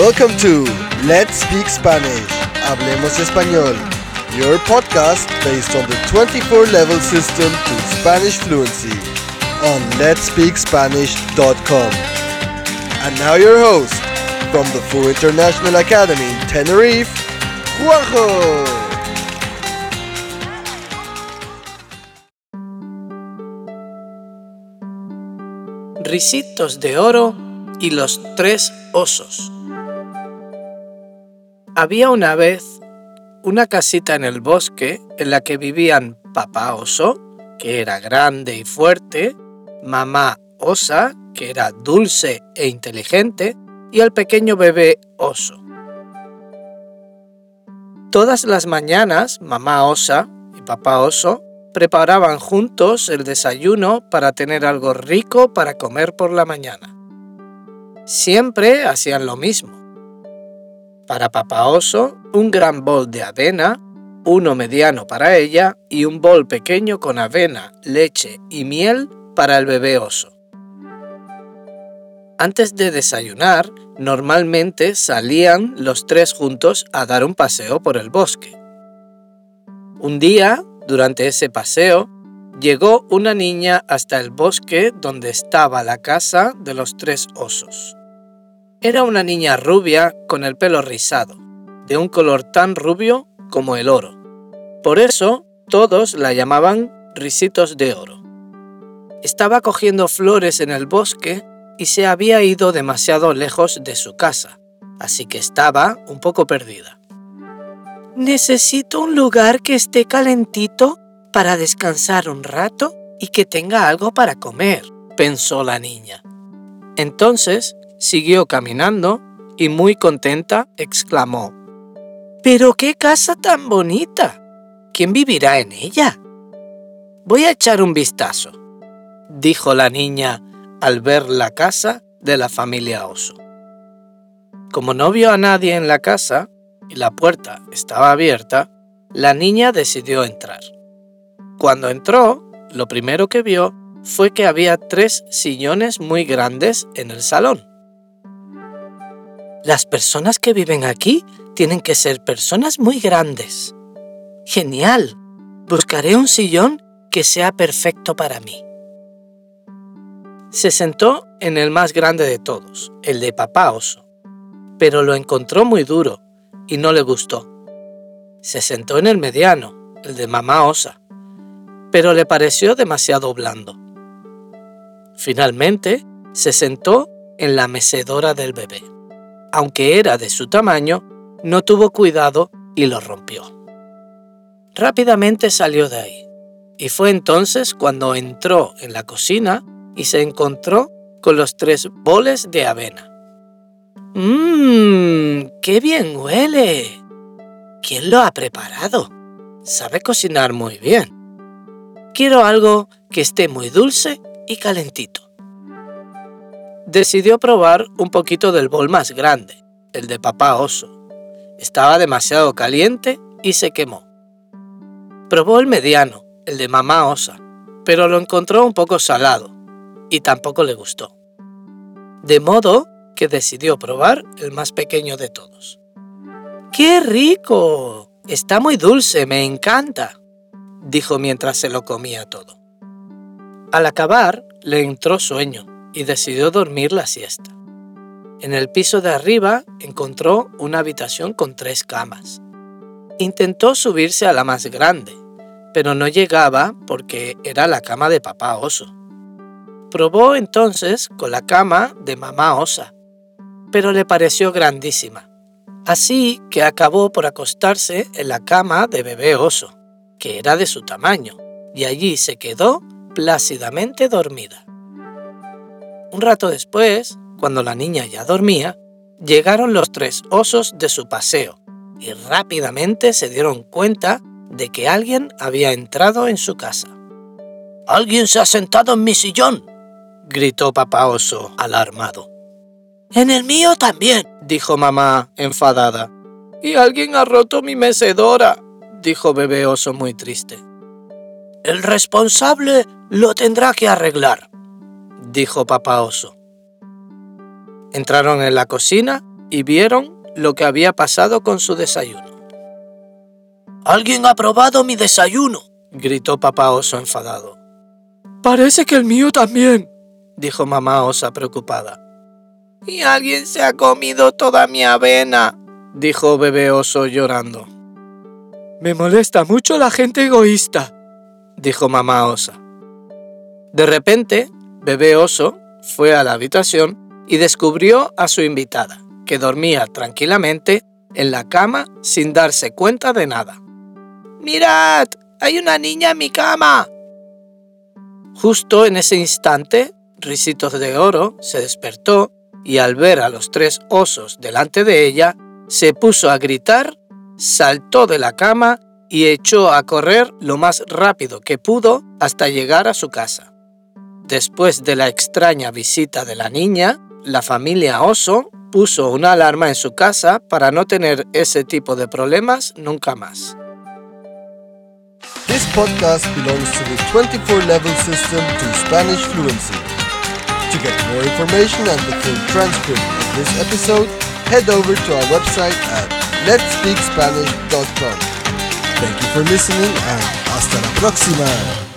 Welcome to Let's Speak Spanish. Hablemos Español. Your podcast based on the 24 level system to Spanish fluency on letspeakspanish.com. And now your host from the Full International Academy in Tenerife, Juanjo. Risitos de oro y los tres osos. Había una vez una casita en el bosque en la que vivían papá oso, que era grande y fuerte, mamá osa, que era dulce e inteligente, y el pequeño bebé oso. Todas las mañanas, mamá osa y papá oso preparaban juntos el desayuno para tener algo rico para comer por la mañana. Siempre hacían lo mismo. Para papá oso, un gran bol de avena, uno mediano para ella y un bol pequeño con avena, leche y miel para el bebé oso. Antes de desayunar, normalmente salían los tres juntos a dar un paseo por el bosque. Un día, durante ese paseo, llegó una niña hasta el bosque donde estaba la casa de los tres osos. Era una niña rubia con el pelo rizado, de un color tan rubio como el oro. Por eso todos la llamaban Risitos de Oro. Estaba cogiendo flores en el bosque y se había ido demasiado lejos de su casa, así que estaba un poco perdida. Necesito un lugar que esté calentito para descansar un rato y que tenga algo para comer, pensó la niña. Entonces siguió caminando y muy contenta exclamó, ¡Pero qué casa tan bonita! ¿Quién vivirá en ella? Voy a echar un vistazo, dijo la niña al ver la casa de la familia oso. Como no vio a nadie en la casa y la puerta estaba abierta, la niña decidió entrar. Cuando entró, lo primero que vio fue que había tres sillones muy grandes en el salón. Las personas que viven aquí tienen que ser personas muy grandes. Genial. Buscaré un sillón que sea perfecto para mí. Se sentó en el más grande de todos, el de papá oso, pero lo encontró muy duro y no le gustó. Se sentó en el mediano, el de mamá osa, pero le pareció demasiado blando. Finalmente, se sentó en la mecedora del bebé. Aunque era de su tamaño, no tuvo cuidado y lo rompió. Rápidamente salió de ahí, y fue entonces cuando entró en la cocina y se encontró con los tres boles de avena. ¡Mmm! ¡Qué bien huele! ¿Quién lo ha preparado? Sabe cocinar muy bien. Quiero algo que esté muy dulce y calentito. Decidió probar un poquito del bol más grande, el de papá oso. Estaba demasiado caliente y se quemó. Probó el mediano, el de mamá osa, pero lo encontró un poco salado y tampoco le gustó. De modo que decidió probar el más pequeño de todos. ¡Qué rico! Está muy dulce, me encanta, dijo mientras se lo comía todo. Al acabar, le entró sueño y decidió dormir la siesta. En el piso de arriba encontró una habitación con tres camas. Intentó subirse a la más grande, pero no llegaba porque era la cama de papá oso. Probó entonces con la cama de mamá osa, pero le pareció grandísima. Así que acabó por acostarse en la cama de bebé oso, que era de su tamaño, y allí se quedó plácidamente dormida. Un rato después, cuando la niña ya dormía, llegaron los tres osos de su paseo y rápidamente se dieron cuenta de que alguien había entrado en su casa. Alguien se ha sentado en mi sillón, gritó papá oso, alarmado. En el mío también, dijo mamá, enfadada. Y alguien ha roto mi mecedora, dijo bebé oso muy triste. El responsable lo tendrá que arreglar, dijo papá oso. Entraron en la cocina y vieron lo que había pasado con su desayuno. ¡Alguien ha probado mi desayuno! gritó papá oso enfadado. Parece que el mío también, dijo mamá osa preocupada. Y alguien se ha comido toda mi avena, dijo bebé oso llorando. Me molesta mucho la gente egoísta, dijo mamá osa. De repente, bebé oso fue a la habitación y descubrió a su invitada, que dormía tranquilamente en la cama sin darse cuenta de nada. ¡Mirad! ¡Hay una niña en mi cama! Justo en ese instante, Risitos de Oro se despertó y al ver a los tres osos delante de ella, se puso a gritar, saltó de la cama y echó a correr lo más rápido que pudo hasta llegar a su casa. Después de la extraña visita de la niña, la familia oso puso una alarma en su casa para no tener ese tipo de problemas nunca más. This podcast belongs to the 24 level system to Spanish fluency. To get more information and the full transcript of this episode, head over to our website at letspeakspanish.com. Thank you for listening and hasta la próxima!